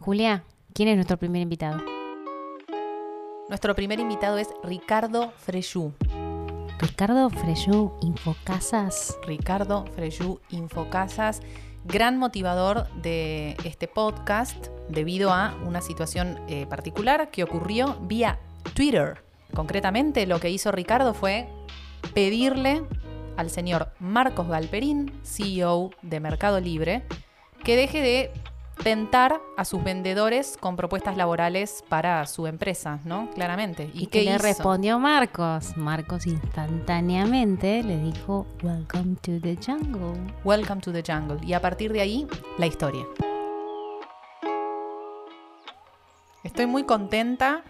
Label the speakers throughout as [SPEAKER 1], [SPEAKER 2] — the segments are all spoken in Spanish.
[SPEAKER 1] Julia, ¿quién es nuestro primer invitado?
[SPEAKER 2] Nuestro primer invitado es Ricardo Freyú.
[SPEAKER 1] Ricardo Freyú, Infocasas.
[SPEAKER 2] Ricardo Freyú, Infocasas, gran motivador de este podcast debido a una situación eh, particular que ocurrió vía Twitter. Concretamente, lo que hizo Ricardo fue pedirle al señor Marcos Galperín, CEO de Mercado Libre, que deje de tentar a sus vendedores con propuestas laborales para su empresa, ¿no? Claramente.
[SPEAKER 1] ¿Y, qué le respondió Marcos? Marcos instantáneamente le dijo, Welcome to the jungle.
[SPEAKER 2] Welcome to the jungle. Y a partir de ahí, la historia. Estoy muy contenta.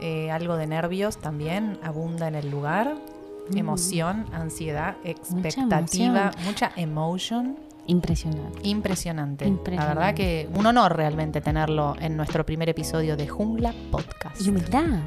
[SPEAKER 2] Eh, algo de nervios también abunda en el lugar. Mm. Emoción, ansiedad, expectativa, mucha emotion.
[SPEAKER 1] Impresionante.
[SPEAKER 2] Impresionante. La verdad que un honor realmente tenerlo en nuestro primer episodio de Jungla Podcast.
[SPEAKER 1] Y humildad.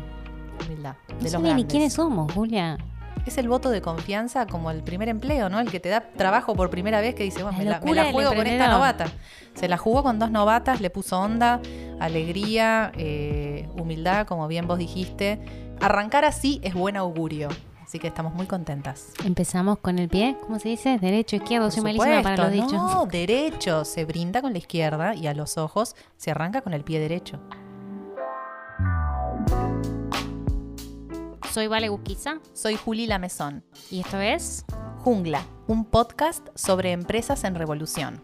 [SPEAKER 2] Humildad.
[SPEAKER 1] De no ni quiénes somos, Julia.
[SPEAKER 2] Es el voto de confianza como el primer empleo, ¿no? El que te da trabajo por primera vez que dice, bueno, me la, juego con esta novata. Se la jugó con dos novatas, le puso onda, alegría, eh, humildad, como bien vos dijiste. Arrancar así es buen augurio. Así que estamos muy contentas.
[SPEAKER 1] Empezamos con el pie, ¿cómo se dice? Derecho, izquierdo, soy malísima para los dichos.
[SPEAKER 2] No, derecho. Se brinda con la izquierda y a los ojos se arranca con el pie derecho.
[SPEAKER 1] Soy Vale Gusquiza.
[SPEAKER 2] Soy Juli Lamezón.
[SPEAKER 1] Y esto es
[SPEAKER 2] Jungla, un podcast sobre empresas en revolución.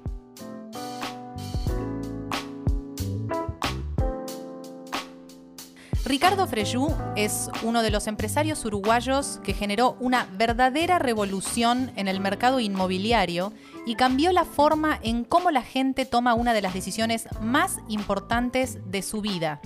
[SPEAKER 2] Ricardo Freyú es uno de los empresarios uruguayos que generó una verdadera revolución en el mercado inmobiliario y cambió la forma en cómo la gente toma una de las decisiones más importantes de su vida.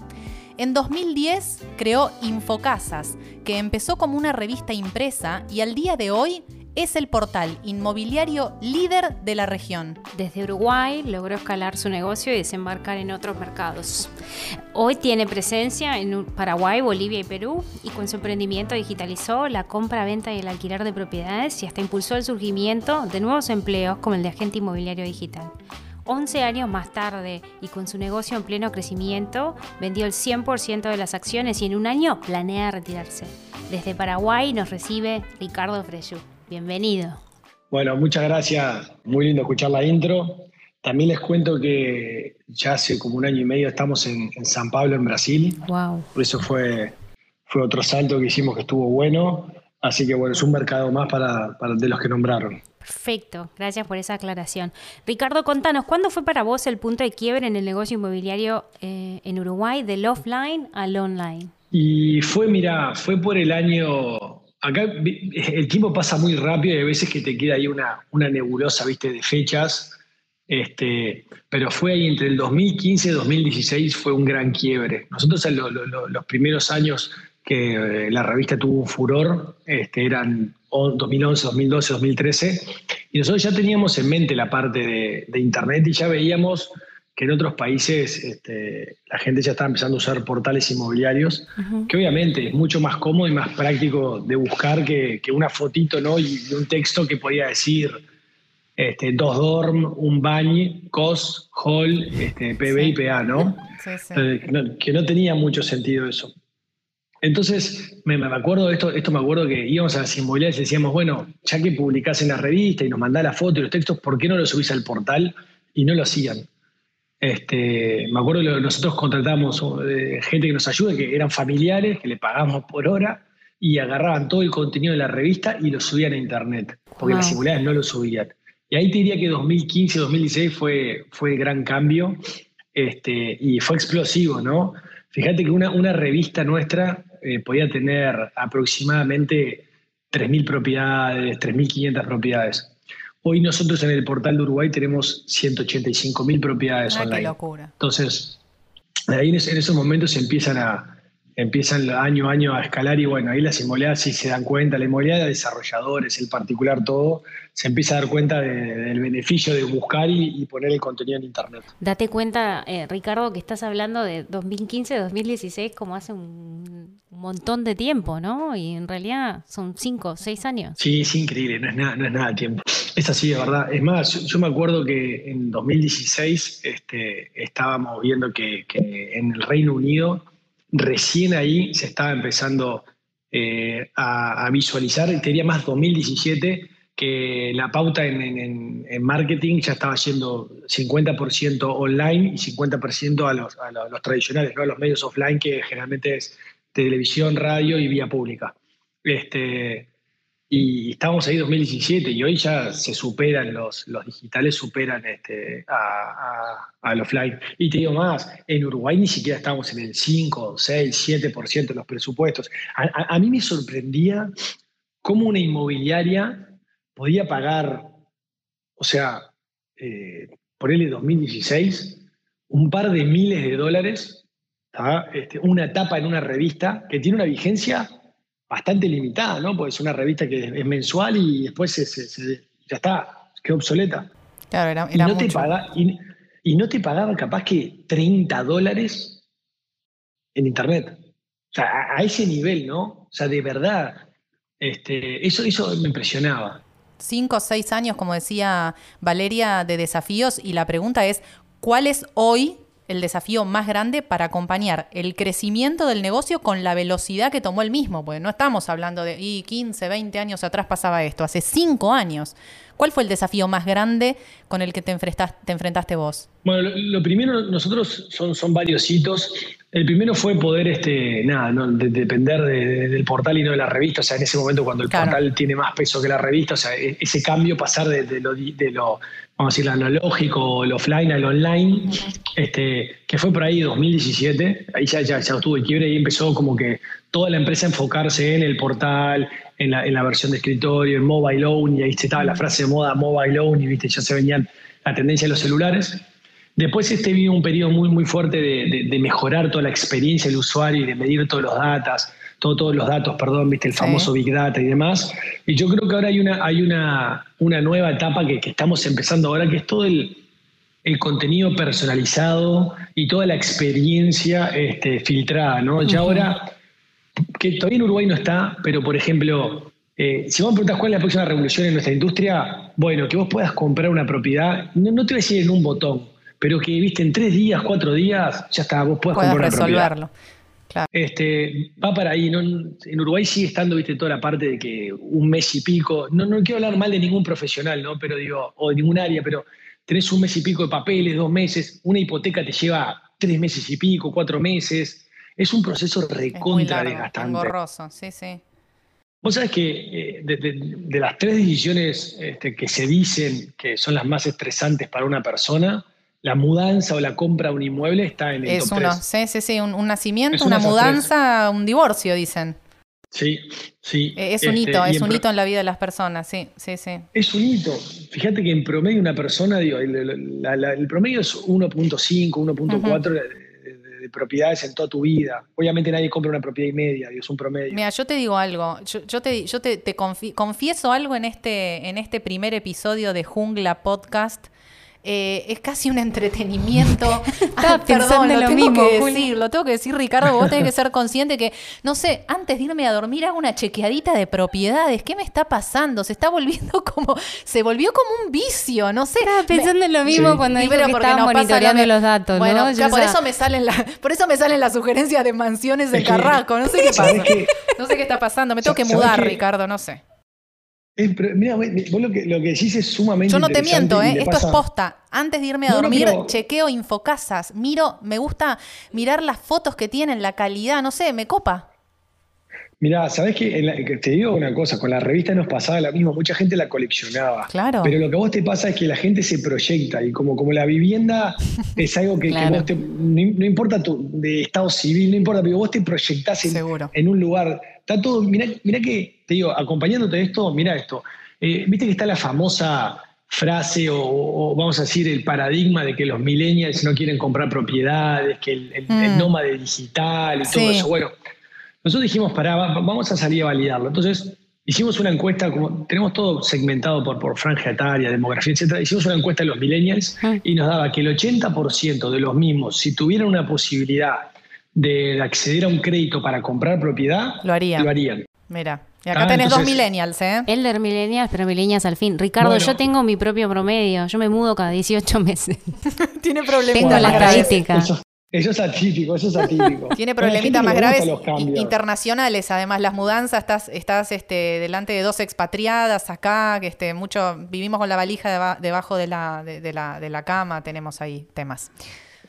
[SPEAKER 2] En 2010 creó Infocasas, que empezó como una revista impresa y al día de hoy es el portal inmobiliario líder de la región.
[SPEAKER 1] Desde Uruguay logró escalar su negocio y desembarcar en otros mercados. Hoy tiene presencia en Paraguay, Bolivia y Perú y con su emprendimiento digitalizó la compra, venta y el alquiler de propiedades y hasta impulsó el surgimiento de nuevos empleos como el de agente inmobiliario digital. 11 años más tarde y con su negocio en pleno crecimiento, vendió el 100% de las acciones y en un año planea retirarse. Desde Paraguay nos recibe Ricardo Freyú. Bienvenido.
[SPEAKER 3] Bueno, muchas gracias. Muy lindo escuchar la intro. También les cuento que ya hace como un año y medio estamos en, San Pablo, en Brasil.
[SPEAKER 1] Wow.
[SPEAKER 3] Por eso fue, fue otro salto que hicimos que estuvo bueno. Así que bueno, es un mercado más para, de los que nombraron.
[SPEAKER 1] Perfecto, gracias por esa aclaración. Ricardo, contanos, ¿cuándo fue para vos el punto de quiebre en el negocio inmobiliario eh, en Uruguay del offline al online?
[SPEAKER 3] Y fue, mira, fue por el año acá el tiempo pasa muy rápido y a veces que te queda ahí una, una nebulosa, viste, de fechas. Este, pero fue ahí entre el 2015 y 2016 fue un gran quiebre. Nosotros en los primeros años que eh, la revista tuvo un furor, este, eran 2011, 2012, 2013, y nosotros ya teníamos en mente la parte de, de Internet y ya veíamos que en otros países este, la gente ya está empezando a usar portales inmobiliarios, que obviamente es mucho más cómodo y más práctico de buscar que, una fotito ¿no? y, un texto que podía decir este, dos dorm, un baño, cos, hall, este, PB y PA, ¿no? Eh, que no tenía mucho sentido eso. Entonces, me, me, acuerdo de esto, esto me acuerdo que íbamos a las inmobiliarias y decíamos, bueno, ya que publicás en la revista y nos mandás la foto y los textos, ¿por qué no lo subís al portal? Y no lo hacían. Este, me acuerdo que nosotros contratamos eh, gente que nos ayude, que eran familiares, que le pagamos por hora y agarraban todo el contenido de la revista y lo subían a internet, porque las inmobiliarias no lo subían. Y ahí te diría que 2015, 2016 fue, fue gran cambio este, y fue explosivo, ¿no? Fíjate que una, una revista nuestra eh, podía tener aproximadamente 3.000 propiedades, 3.500 propiedades. Hoy nosotros en el portal de Uruguay tenemos 185 mil propiedades ah, online.
[SPEAKER 2] Qué locura.
[SPEAKER 3] Entonces, ahí en, esos momentos se empiezan a, empiezan año a año a escalar y bueno, ahí las inmobiliarias sí se dan cuenta, la inmobiliaria, desarrolladores, el particular, todo, se empieza a dar cuenta del beneficio de buscar y, poner el contenido en Internet.
[SPEAKER 1] Date cuenta, eh, Ricardo, que estás hablando de 2015, 2016 como hace un, montón de tiempo, ¿no? Y en realidad son cinco, seis años.
[SPEAKER 3] Sí, es increíble, no es nada, no es nada de tiempo. Es así, de verdad. Es más, yo, me acuerdo que en 2016 este, estábamos viendo que en el Reino Unido recién ahí se estaba empezando eh, a, visualizar, tenía más 2017, que la pauta en, marketing ya estaba yendo 50% online y 50% a los, a los, tradicionales, ¿no? a los medios offline, que generalmente es televisión, radio y vía pública. Este, y estábamos ahí 2017 y hoy ya se superan los, los digitales, superan este, a, al offline. Y te digo más, en Uruguay ni siquiera estábamos en el 5, 6, 7% de los presupuestos. A, mí me sorprendía cómo una inmobiliaria podía pagar, o sea, eh, por el 2016, un par de miles de dólares, este, una tapa en una revista que tiene una vigencia bastante limitada, ¿no? Porque es una revista que es mensual y después ya está, quedó obsoleta.
[SPEAKER 2] Claro, era,
[SPEAKER 3] y, no Te y, no te pagaba capaz que 30 dólares en internet. O sea, a, ese nivel, ¿no? O sea, de verdad, este, eso, eso me impresionaba.
[SPEAKER 2] Cinco o seis años, como decía Valeria, de desafíos, y la pregunta es, ¿cuál es hoy el desafío más grande para acompañar el crecimiento del negocio con la velocidad que tomó el mismo, porque no estamos hablando de y 15, 20 años atrás pasaba esto, hace 5 años. ¿Cuál fue el desafío más grande con el que te enfrentaste, te enfrentaste vos?
[SPEAKER 3] Bueno, lo, primero, nosotros son, son varios hitos. El primero fue poder, este, nada, no, depender del portal y no de la revista. O sea, en ese momento cuando el portal tiene más peso que la revista, o sea, e, ese cambio, pasar de, lo, de lo, vamos a decir, analógico, el offline al online, este, que fue por ahí 2017. Ahí ya, ya, ya estuvo el quiebre y empezó como que toda la empresa a enfocarse en el portal, en la, en la versión de escritorio, en mobile only, y ahí estaba la frase de moda mobile only, ¿viste? ya se venían la tendencia de los celulares. Después este vino un periodo muy, muy fuerte de, mejorar toda la experiencia del usuario y de medir todos los datos, todos los datos, perdón, viste, el famoso Big Data y demás. Y yo creo que ahora hay una, hay una, una nueva etapa que, estamos empezando ahora, que es todo el, contenido personalizado y toda la experiencia este, filtrada, ¿no? Ya ahora, que todavía en Uruguay no está, pero por ejemplo, eh, si vos me preguntas cuál es la próxima revolución en nuestra industria, bueno, que vos puedas comprar una propiedad, no, no te voy a decir en un botón, pero que, viste, en tres días, cuatro días, ya está, vos puedes comprar resolverlo. Claro. Este, va para ahí. ¿no? En Uruguay sigue estando, viste, toda la parte de que un mes y pico, no, no quiero hablar mal de ningún profesional, ¿no? Pero digo, o de ningún área, pero tenés un mes y pico de papeles, dos meses, una hipoteca te lleva tres meses y pico, cuatro meses. Es un proceso recontra desgastante.
[SPEAKER 2] Engorroso, sí, sí.
[SPEAKER 3] Vos sabés que eh, de, las tres decisiones este, que se dicen que son las más estresantes para una persona, la mudanza o la compra de un inmueble está en el
[SPEAKER 2] es uno, sí, sí, sí, un, nacimiento, una, mudanza, un divorcio, dicen.
[SPEAKER 3] Sí, sí.
[SPEAKER 2] Eh, es un este, hito, es un hito en la vida de las personas, sí, sí, sí.
[SPEAKER 3] Es un hito. Fíjate que en promedio una persona, digo, el, promedio es 1.5, 1.4 de, propiedades en toda tu vida. Obviamente nadie compra una propiedad y media, digo, es un promedio.
[SPEAKER 2] Mira, yo te digo algo, yo, te, yo te, confieso algo en este, en este primer episodio de Jungla Podcast eh, es casi un entretenimiento.
[SPEAKER 1] Estaba pensando lo, mismo,
[SPEAKER 2] que decir, lo tengo que decir, Ricardo, vos tenés que ser consciente que, no sé, antes de irme a dormir hago una chequeadita de propiedades. ¿Qué me está pasando? Se está volviendo como, se volvió como un vicio, no sé.
[SPEAKER 1] Estaba pensando en lo mismo cuando dijo que estaba monitoreando los datos, bueno,
[SPEAKER 2] por eso me salen la, por eso me salen las sugerencias de mansiones de Carrasco, no sé qué pasa. No sé qué está pasando, me tengo que mudar, Ricardo, no sé
[SPEAKER 3] mira, vos lo que, lo que decís es sumamente.
[SPEAKER 2] Yo no te miento, ¿eh? esto es posta. Antes de irme a dormir, chequeo infocasas. Miro, me gusta mirar las fotos que tienen, la calidad, no sé, me copa.
[SPEAKER 3] Mirá, ¿sabés que, te digo una cosa? Con la revista nos pasaba lo mismo, mucha gente la coleccionaba.
[SPEAKER 2] Claro.
[SPEAKER 3] Pero lo que a vos te pasa es que la gente se proyecta y como, como la vivienda es algo que, vos te, no, importa tu de estado civil, no importa, pero vos te proyectás en, en un lugar. Está todo, mirá, mirá que, te digo, acompañándote de esto, mirá esto. Eh, Viste que está la famosa frase o, vamos a decir el paradigma de que los millennials no quieren comprar propiedades, que el, mm. nómade digital y todo eso. Bueno, nosotros dijimos, para, vamos a salir a validarlo. Entonces, hicimos una encuesta, como tenemos todo segmentado por, por franja etaria, demografía, etc. Hicimos una encuesta de los millennials ah. y nos daba que el 80% de los mismos, si tuvieran una posibilidad de acceder a un crédito para comprar propiedad,
[SPEAKER 2] lo harían.
[SPEAKER 3] Lo harían.
[SPEAKER 2] Mira, y acá ah, tenés dos millennials, ¿eh?
[SPEAKER 1] Elder millennials, pero millennials al fin. Ricardo, yo tengo mi propio promedio. Yo me mudo cada 18 meses.
[SPEAKER 2] Tiene problemas.
[SPEAKER 1] Tengo la estadística.
[SPEAKER 3] Eso, es atípico, eso es atípico.
[SPEAKER 2] Tiene problemitas más graves internacionales. Además, las mudanzas, estás, estás este, delante de dos expatriadas acá, que este, mucho, vivimos con la valija debajo de la, de, la, de la cama, tenemos ahí temas.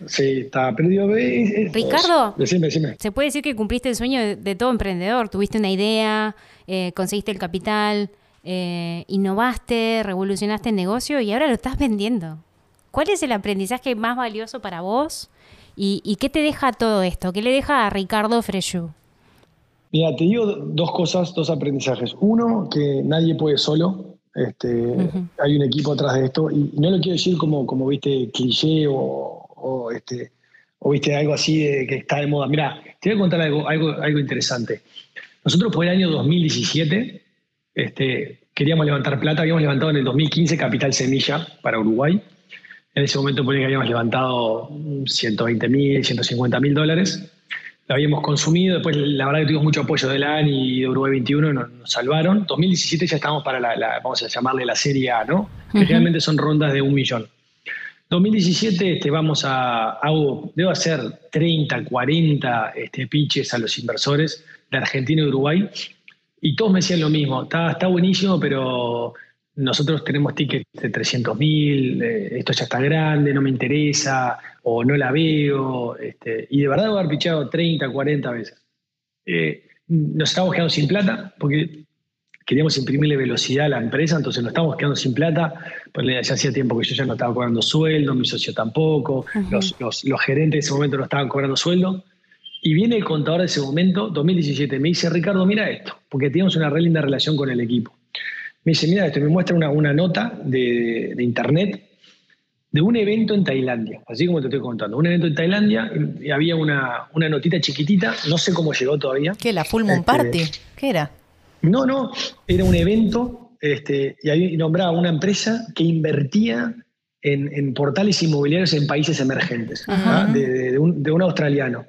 [SPEAKER 3] Sí, está perdido.
[SPEAKER 1] Ricardo, se puede decir que cumpliste el sueño de, todo emprendedor. Tuviste una idea, eh, conseguiste el capital, eh, innovaste, revolucionaste el negocio y ahora lo estás vendiendo. ¿Cuál es el aprendizaje más valioso para vos? ¿Y, qué te deja todo esto? ¿Qué le deja a Ricardo Freyu?
[SPEAKER 3] Mira, te digo dos cosas, dos aprendizajes. Uno, que nadie puede solo. Este, Hay un equipo atrás de esto. Y no lo quiero decir como, como viste, cliché o, o, este, o viste algo así de, que está de moda. Mira, te voy a contar algo, algo, algo interesante. Nosotros por el año 2017 este, queríamos levantar plata, habíamos levantado en el 2015 Capital Semilla para Uruguay. En ese momento que habíamos levantado 120 mil, 150 mil dólares. Lo habíamos consumido, después la verdad que tuvimos mucho apoyo de LAN y de Uruguay 21 nos, nos salvaron. 2017 ya estamos para la, vamos a llamarle la Serie A, ¿no? Que realmente son rondas de un millón. 2017 este, vamos a, hago, debo hacer 30, 40 este, pitches a los inversores de Argentina y Uruguay y todos me decían lo mismo, está, está buenísimo, pero nosotros tenemos tickets de 300 mil, eh, esto ya está grande, no me interesa, o no la veo, este, y de verdad debo haber pichado 30, 40 veces. Eh, nos estamos quedando sin plata, porque queríamos imprimirle velocidad a la empresa, entonces nos estábamos quedando sin plata, pues ya hacía tiempo que yo ya no estaba cobrando sueldo, mi socio tampoco, los, gerentes de ese momento no estaban cobrando sueldo. Y viene el contador de ese momento, 2017, me dice, Ricardo, mira esto, porque teníamos una re linda relación con el equipo. Me dice, mira esto, me muestra una, una nota de, internet de un evento en Tailandia, así como te estoy contando, un evento en Tailandia, y había una, una notita chiquitita, no sé cómo llegó todavía.
[SPEAKER 2] ¿Qué? ¿La Full Moon este, Party? ¿Qué era?
[SPEAKER 3] No, no, era un evento este, y ahí nombraba una empresa que invertía en, portales inmobiliarios en países emergentes, ¿ah? de, un, australiano.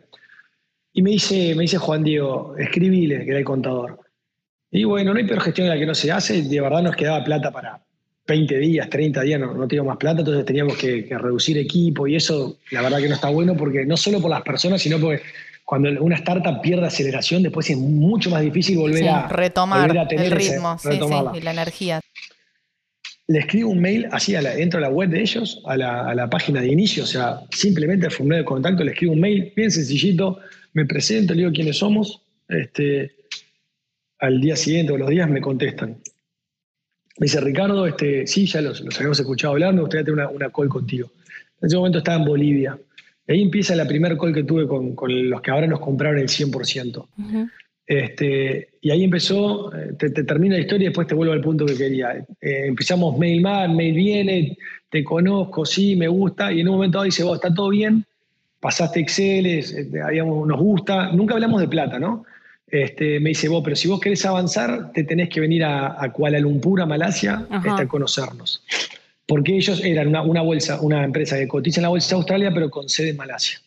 [SPEAKER 3] Y me dice, me dice Juan Diego, escribile, que era el contador. Y bueno, no hay peor gestión de la que no se hace, de verdad nos quedaba plata para 20 días, 30 días, no, no teníamos más plata, entonces teníamos que, que reducir equipo y eso, la verdad que no está bueno porque no solo por las personas, sino porque cuando una startup pierde aceleración, después es mucho más difícil volver a
[SPEAKER 2] retomar el ritmo y la energía.
[SPEAKER 3] Le escribo un mail así a la, dentro de la web de ellos, a la, página de inicio, o sea, simplemente al formulario de contacto le escribo un mail bien sencillito, me presento, le digo quiénes somos, este, al día siguiente o los días me contestan. Me dice, Ricardo, este, sí, ya los, habíamos escuchado hablar, me gustaría tener una, una call contigo. En ese momento estaba en Bolivia ahí empieza la primera call que tuve con, los que ahora nos compraron el 100%. este, y ahí empezó, eh, te, termina la historia y después te vuelvo al punto que quería. Eh, empezamos mail mal, mail viene, te conozco, sí, me gusta, y en un momento dado dice, vos, está todo bien, pasaste Excel, este, nos gusta, nunca hablamos de plata, ¿no? Este, me dice, vos, pero si vos querés avanzar, te tenés que venir a, Kuala Lumpur, a Malasia, este, a conocernos porque ellos eran una, bolsa, una empresa que cotiza en la bolsa de Australia, pero con sede en Malasia.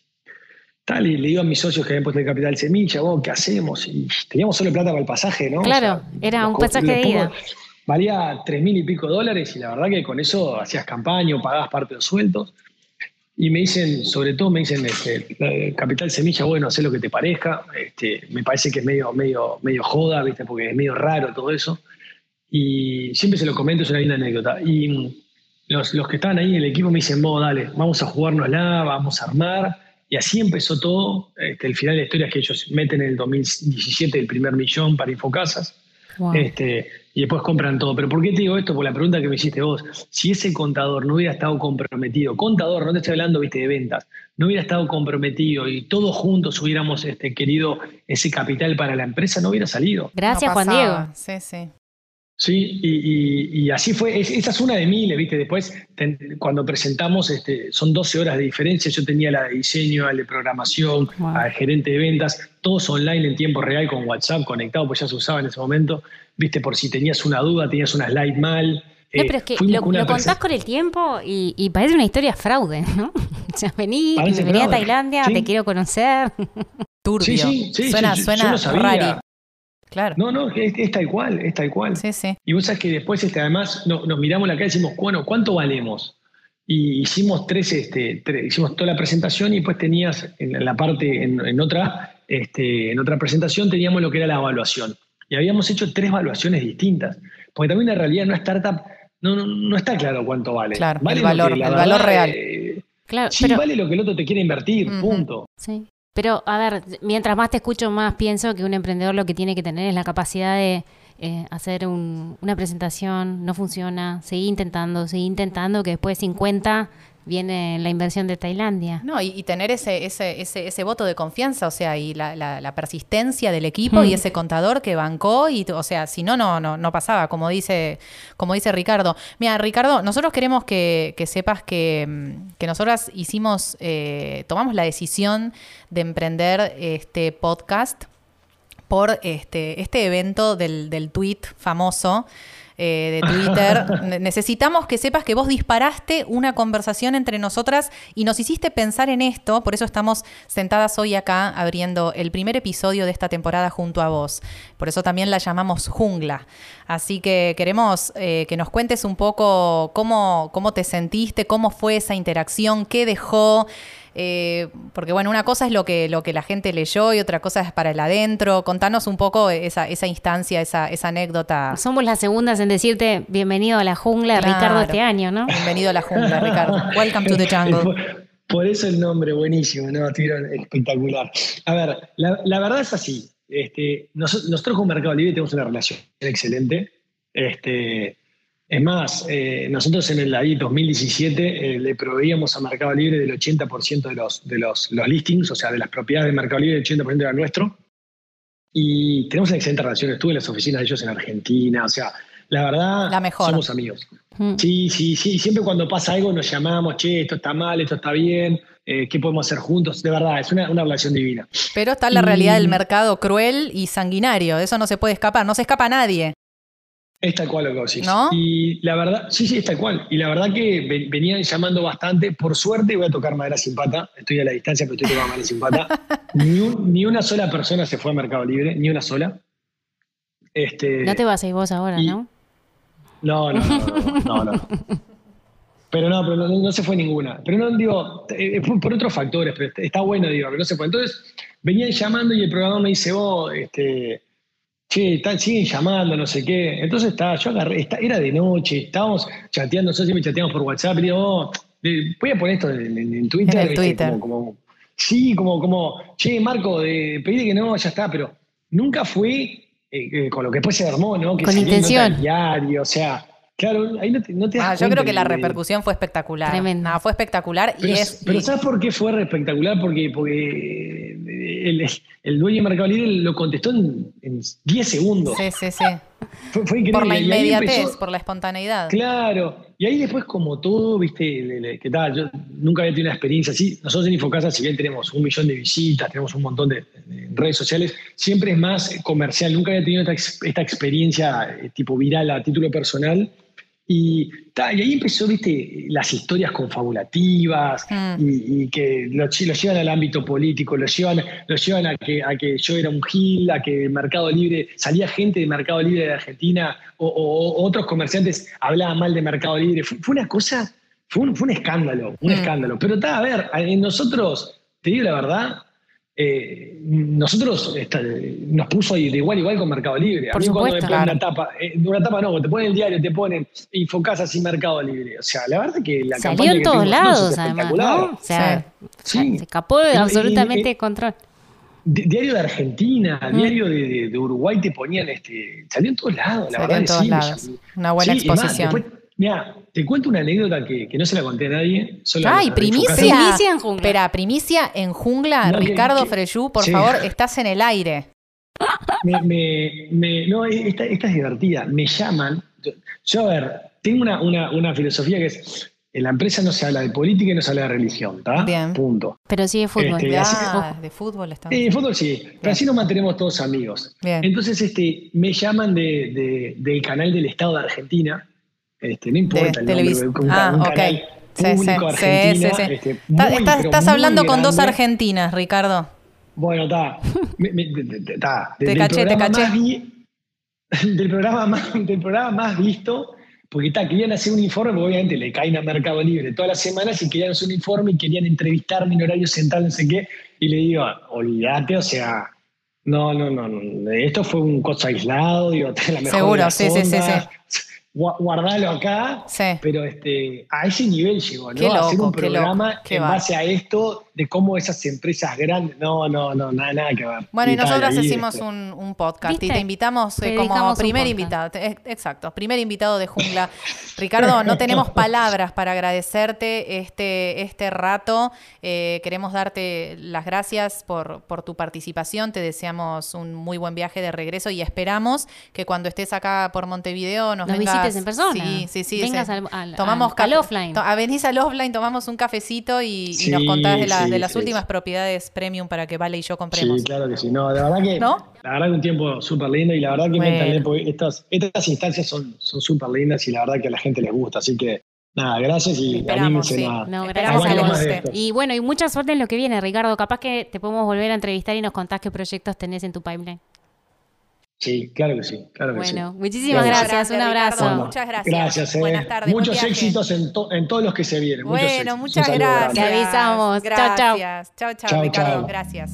[SPEAKER 3] Tal, y le digo a mis socios que habían puesto el capital semilla, ¿qué hacemos? Y teníamos solo plata para el pasaje, ¿no?
[SPEAKER 1] Claro, era un pasaje de ida.
[SPEAKER 3] Valía tres mil y pico dólares y la verdad que con eso hacías campaña o pagabas parte de los sueldos. Y me dicen, sobre todo me dicen, este, capital semilla, bueno, haz lo que te parezca. Este, me parece que es medio, medio, medio joda, ¿viste? porque es medio raro todo eso. Y siempre se lo comento, es una linda anécdota. Y los, que estaban ahí en el equipo me dicen, vos, dale, vamos a jugárnosla, vamos a armar. Y así empezó todo. Este, el final de la historia es que ellos meten en el 2017 el primer millón para Infocasas. Este, y después compran todo. Pero ¿por qué te digo esto? Por la pregunta que me hiciste vos. Si ese contador no hubiera estado comprometido, contador, no te estoy hablando viste, de ventas, no hubiera estado comprometido y todos juntos hubiéramos este, querido ese capital para la empresa, no hubiera salido.
[SPEAKER 1] Gracias, Juan Diego.
[SPEAKER 2] Sí, sí.
[SPEAKER 3] Sí, y, así fue, esa es una de miles, ¿viste? Después, cuando presentamos, este, son 12 horas de diferencia, yo tenía la de diseño, la de programación, al gerente de ventas, todos online en tiempo real con WhatsApp conectado, pues ya se usaba en ese momento, ¿viste? Por si tenías una duda, tenías una slide mal.
[SPEAKER 1] No, pero es que lo, contás con el tiempo y, parece una historia fraude, ¿no? O sea, vení, vení a Tailandia, te quiero conocer.
[SPEAKER 2] Turbio. Sí, sí, suena, suena raro.
[SPEAKER 3] Claro. No, no, es, tal cual, es tal cual.
[SPEAKER 2] Sí, sí.
[SPEAKER 3] Y vos sabés que después, este, además, nos miramos la cara y decimos, bueno, ¿cuánto valemos? Y hicimos tres, este, hicimos toda la presentación y después tenías en la parte, en, otra, este, en otra presentación teníamos lo que era la evaluación. Y habíamos hecho tres evaluaciones distintas. Porque también en realidad una startup no, no, está claro cuánto vale.
[SPEAKER 2] Claro, vale el valor, el valor real.
[SPEAKER 3] Eh, claro, sí, vale lo que el otro te quiere invertir, punto.
[SPEAKER 1] Sí. Pero, a ver, mientras más te escucho, más pienso que un emprendedor lo que tiene que tener es la capacidad de eh, hacer una presentación, no funciona, seguir intentando, seguir intentando, que después de 50 viene la inversión de Tailandia.
[SPEAKER 2] No, y, tener ese, ese, ese, ese, voto de confianza, o sea, y la, la, persistencia del equipo y mm. ese contador que bancó, y o sea, si no, no, no, no pasaba, como dice, como dice Ricardo. Mira, Ricardo, nosotros queremos que, que sepas que, mm, que nosotras hicimos, eh, tomamos la decisión de emprender este podcast por este, este evento del, del tweet famoso eh, de Twitter. Necesitamos que sepas que vos disparaste una conversación entre nosotras y nos hiciste pensar en esto, por eso estamos sentadas hoy acá abriendo el primer episodio de esta temporada junto a vos. Por eso también la llamamos Jungla. Así que queremos eh, que nos cuentes un poco cómo, cómo te sentiste, cómo fue esa interacción, qué dejó. Eh, porque bueno, una cosa es lo que, lo que la gente leyó y otra cosa es para el adentro. Contanos un poco esa, esa instancia, esa, esa anécdota.
[SPEAKER 1] Somos las segundas en decirte bienvenido a la jungla, Ricardo, este año, ¿no?
[SPEAKER 2] Bienvenido a la jungla, Ricardo. Welcome to the jungle.
[SPEAKER 3] Por, eso el nombre, buenísimo, ¿no? espectacular. A ver, la, verdad es así. Este, nosotros, nosotros con Mercado Libre tenemos una relación excelente. Este, es más, eh, nosotros en el ahí 2017 eh, le proveíamos a Mercado Libre del 80% de, los, de los, listings, o sea, de las propiedades de Mercado Libre, el 80% era nuestro. Y tenemos una excelente relación. Estuve en las oficinas de ellos en Argentina, o sea, la verdad,
[SPEAKER 2] la mejor.
[SPEAKER 3] somos amigos. Mm. Sí, sí, sí. Siempre cuando pasa algo nos llamamos, che, esto está mal, esto está bien, eh, ¿qué podemos hacer juntos? De verdad, es una, relación divina.
[SPEAKER 2] Pero está la realidad del mercado cruel y sanguinario. De eso no se puede escapar. No se escapa nadie.
[SPEAKER 3] Es tal cual lo que vos Y la verdad, sí, sí, es tal cual. Y la verdad que venían llamando bastante. Por suerte voy a tocar madera sin pata. Estoy a la distancia, pero estoy tocando madera sin pata. ni, una sola persona se fue a Mercado Libre, ni una sola. Este,
[SPEAKER 1] no te vas a ir vos ahora, ¿no?
[SPEAKER 3] No, no, no, no, Pero no, pero no, se fue ninguna. Pero no, digo, eh, por otros factores, pero está bueno, digo, que no se fue. Entonces, venían llamando y el programa me dice, vos, este che, siguen llamando, no sé qué. Entonces está, yo agarré, era de noche, estábamos chateando, nosotros siempre chateamos por WhatsApp, y digo, oh, voy a poner esto en, Twitter.
[SPEAKER 2] En Twitter.
[SPEAKER 3] sí, como, como, che, Marco, de, pedí que no, ya está, pero nunca fue eh, eh, con lo que después se armó, ¿no? Que
[SPEAKER 1] con intención.
[SPEAKER 3] Diario, o sea, Claro, ahí no te, no
[SPEAKER 2] ah, Yo creo que la repercusión fue espectacular. Tremenda. fue espectacular.
[SPEAKER 3] Pero,
[SPEAKER 2] y es,
[SPEAKER 3] pero ¿sabes por qué fue espectacular? Porque, porque el, el, dueño de Mercado Libre lo contestó en, 10 segundos.
[SPEAKER 2] Sí, sí, sí.
[SPEAKER 3] Fue, increíble.
[SPEAKER 2] Por la inmediatez, por la espontaneidad.
[SPEAKER 3] Claro. Y ahí después, como todo, viste, ¿qué tal? Yo nunca había tenido una experiencia así. Nosotros en Infocasa, si bien tenemos un millón de visitas, tenemos un montón de, redes sociales, siempre es más comercial. Nunca había tenido esta, esta experiencia eh, tipo viral a título personal y, ahí empezó, viste, las historias confabulativas mm. y, que lo, llevan al ámbito político, lo llevan, lo llevan a, que, a que yo era un gil, a que Mercado Libre, salía gente de Mercado Libre de Argentina o, otros comerciantes hablaban mal de Mercado Libre. Fue, una cosa, fue un, fue un escándalo, un mm. escándalo. Pero está, a ver, nosotros, te digo la verdad, eh, nosotros nos puso ahí de igual igual con Mercado Libre.
[SPEAKER 1] a mí cuando
[SPEAKER 3] me ponen una tapa, eh, una tapa no, te ponen el diario, te ponen Infocasas y Mercado Libre. O sea, la verdad que la
[SPEAKER 1] Salió en todos lados, además, ¿no? O sea, se escapó de absolutamente de control.
[SPEAKER 3] Diario de Argentina, mm. diario de, Uruguay te ponían este. Salió en todos lados, la verdad.
[SPEAKER 2] En todos lados. Una buena exposición.
[SPEAKER 3] Mira, te cuento una anécdota que, no se la conté a nadie.
[SPEAKER 2] Ay, primicia. Primicia en jungla. Espera, primicia en jungla. Ricardo Freyú, por favor, estás en el aire.
[SPEAKER 3] me, me- me- no, esta, esta es divertida. Me llaman. Yo, yo, a ver, tengo una, una- una filosofía que es: en la empresa no se habla de política y no se habla de religión, ¿está?
[SPEAKER 2] Bien.
[SPEAKER 3] Punto.
[SPEAKER 1] Pero sí de fútbol.
[SPEAKER 3] Este, así-
[SPEAKER 2] Ah, de fútbol está.
[SPEAKER 3] Eh, fútbol sí, pero así nos mantenemos todos amigos.
[SPEAKER 2] Bien.
[SPEAKER 3] Entonces, este, me llaman de, de- del canal del Estado de Argentina. Este, no importa el nombre,
[SPEAKER 2] Ah,
[SPEAKER 3] un
[SPEAKER 2] ok.
[SPEAKER 3] canal
[SPEAKER 2] Sí, sí, sí, sí, sí.
[SPEAKER 3] este,
[SPEAKER 2] Está-
[SPEAKER 3] muy,
[SPEAKER 2] estás estás hablando con dos argentinas, Ricardo.
[SPEAKER 3] Bueno, está. De- de- de-.
[SPEAKER 2] Te caché, te caché.
[SPEAKER 3] más vi- del, programa más, del programa más visto, porque está, querían hacer un informe, obviamente le caen a Mercado Libre todas las semanas y querían hacer un informe y querían entrevistarme en horario central, no sé qué, y le digo, olvídate, o sea, no, no, no, no, esto fue un cosa aislado, digo, la mejor de
[SPEAKER 2] Seguro,
[SPEAKER 3] las
[SPEAKER 2] sí, sí, sí,
[SPEAKER 3] gua- Guardalo acá,
[SPEAKER 2] Sí.
[SPEAKER 3] pero este, a ese nivel llegó, ¿no?
[SPEAKER 2] Qué
[SPEAKER 3] Hacer
[SPEAKER 2] loco,
[SPEAKER 3] un programa
[SPEAKER 2] loco,
[SPEAKER 3] en
[SPEAKER 2] va.
[SPEAKER 3] base a esto, de cómo esas empresas grandes, no, no, no, nada, nada que ver.
[SPEAKER 2] Bueno, y
[SPEAKER 3] ahí,
[SPEAKER 2] hicimos
[SPEAKER 3] este,
[SPEAKER 2] un, un podcast y te invitamos
[SPEAKER 1] Te
[SPEAKER 2] eh, como primer invitado. Eh, Exacto, primer invitado de Jungla. Ricardo, no tenemos palabras para agradecerte este, este rato. Eh, queremos darte las gracias por, por tu participación. Te deseamos un muy buen viaje de regreso y esperamos que cuando estés acá por Montevideo nos,
[SPEAKER 1] Nos
[SPEAKER 2] vengas-
[SPEAKER 1] visites en persona.
[SPEAKER 2] Sí, sí, sí.
[SPEAKER 1] Vengas
[SPEAKER 2] sí.
[SPEAKER 1] al- al-
[SPEAKER 2] tomamos
[SPEAKER 1] al- al offline.
[SPEAKER 2] to- a- venís al offline, tomamos un cafecito y, nos contás de, la-
[SPEAKER 3] sí,
[SPEAKER 2] de las
[SPEAKER 3] sí,
[SPEAKER 2] últimas propiedades premium para que Vale y yo compremos.
[SPEAKER 3] Sí, claro que sí. No, la verdad que,
[SPEAKER 2] ¿No?
[SPEAKER 3] la verdad que un tiempo súper lindo y la verdad que
[SPEAKER 2] Bueno.
[SPEAKER 3] me entendé, porque estas, estas instancias son son súper lindas y la verdad que a la gente les gusta. Así que, nada, gracias y
[SPEAKER 2] Esperamos, sí.
[SPEAKER 3] a-
[SPEAKER 1] No, gracias a
[SPEAKER 3] estos.
[SPEAKER 1] Y bueno, y mucha suerte en lo que viene, Ricardo. Capaz que te podemos volver a entrevistar y nos contás qué proyectos tenés en tu pipeline.
[SPEAKER 3] Sí, claro que sí. Claro que sí.
[SPEAKER 1] Bueno, muchísimas gracias. Un abrazo.
[SPEAKER 3] Bueno,
[SPEAKER 2] Muchas gracias.
[SPEAKER 3] Gracias, eh.
[SPEAKER 2] Buenas tardes,
[SPEAKER 3] Muchos éxitos en, to- en todos los que se vienen.
[SPEAKER 2] Bueno, muchas gracias.
[SPEAKER 1] Te avisamos. Chao, chao.
[SPEAKER 2] Gracias. Chao, chao,
[SPEAKER 3] Chao,
[SPEAKER 2] Ricardo.
[SPEAKER 3] chao.
[SPEAKER 2] Gracias.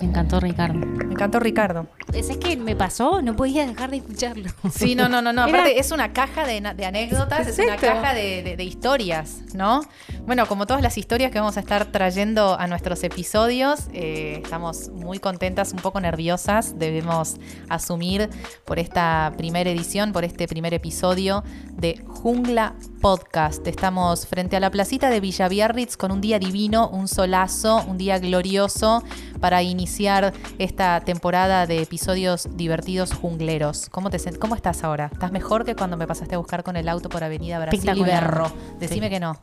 [SPEAKER 1] Me encantó Ricardo.
[SPEAKER 2] Me encantó Ricardo.
[SPEAKER 1] ¿Es que me pasó? No podía dejar de escucharlo.
[SPEAKER 2] Sí, no, no, no, no.
[SPEAKER 1] Era-
[SPEAKER 2] Aparte, es una caja de, anécdotas, es una caja de, de- de historias, ¿no? Bueno, como todas las historias que vamos a estar trayendo a nuestros episodios, eh, estamos muy contentas, un poco nerviosas, debemos asumir por esta primera edición, por este primer episodio de Jungla Podcast. Estamos frente a la placita de Villa Biarritz con un día divino, un solazo, un día glorioso para iniciar esta temporada de episodios divertidos jungleros. ¿Cómo, te ¿Cómo estás ahora? ¿Estás mejor que cuando me pasaste a buscar con el auto por Avenida Brasil y. Berro? Decime que no.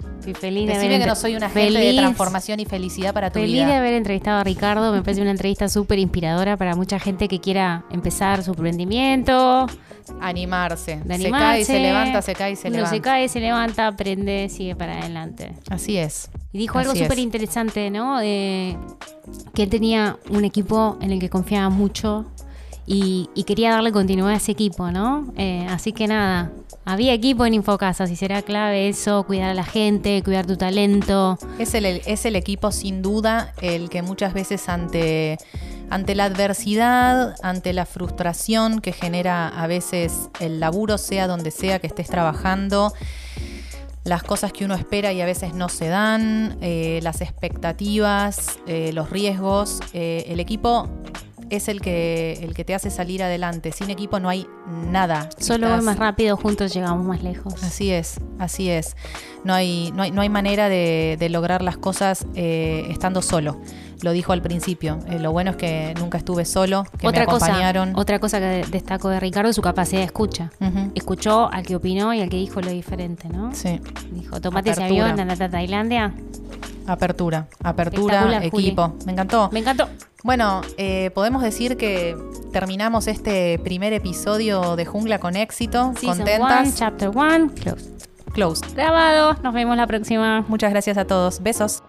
[SPEAKER 1] Feliz
[SPEAKER 2] Decime que no soy un agente de
[SPEAKER 1] feliz-
[SPEAKER 2] transformación y felicidad para tu
[SPEAKER 1] Feliz
[SPEAKER 2] vida.
[SPEAKER 1] de haber entrevistado a Ricardo. Me parece una entrevista súper inspiradora para mucha gente que quiera empezar su emprendimiento.
[SPEAKER 2] Animarse.
[SPEAKER 1] De
[SPEAKER 2] Se cae y se
[SPEAKER 1] animarse.
[SPEAKER 2] levanta, se cae y se
[SPEAKER 1] Uno
[SPEAKER 2] levanta.
[SPEAKER 1] se cae, se levanta, aprende, sigue para adelante.
[SPEAKER 2] Así es.
[SPEAKER 1] Y dijo algo
[SPEAKER 2] Así
[SPEAKER 1] súper interesante, ¿no? Que él tenía un equipo en el que confiaba mucho y, y quería darle continuidad a ese equipo, ¿no? Eh, así que nada, había equipo en Infocasas y será clave eso, cuidar a la gente, cuidar tu talento.
[SPEAKER 2] Es el, es el equipo sin duda el que muchas veces ante, ante la adversidad, ante la frustración que genera a veces el laburo, sea donde sea que estés trabajando, las cosas que uno espera y a veces no se dan, eh, las expectativas, eh, los riesgos, eh, el equipo es el que, el que te hace salir adelante. Sin equipo no hay nada.
[SPEAKER 1] Solo
[SPEAKER 2] Estás-
[SPEAKER 1] más rápido, juntos llegamos más lejos.
[SPEAKER 2] Así es, así es. No hay, no hay, no hay manera de, de lograr las cosas eh, estando solo. Lo dijo al principio. Eh, lo bueno es que nunca estuve solo, que
[SPEAKER 1] otra
[SPEAKER 2] me
[SPEAKER 1] cosa,
[SPEAKER 2] acompañaron.
[SPEAKER 1] otra cosa que destaco de Ricardo es su capacidad de escucha. Escuchó al que opinó y al que dijo lo diferente, ¿no?
[SPEAKER 2] Sí,
[SPEAKER 1] Dijo, tomate ese avión, andate a Tailandia.
[SPEAKER 2] apertura, apertura, equipo. Me encantó.
[SPEAKER 1] Me encantó.
[SPEAKER 2] Bueno, eh, podemos decir que terminamos este primer episodio de Jungla con éxito,
[SPEAKER 1] Season
[SPEAKER 2] contentas.
[SPEAKER 1] 1, Chapter 1, close.
[SPEAKER 2] Close.
[SPEAKER 1] Grabado. Nos vemos la próxima.
[SPEAKER 2] Muchas gracias a todos. Besos.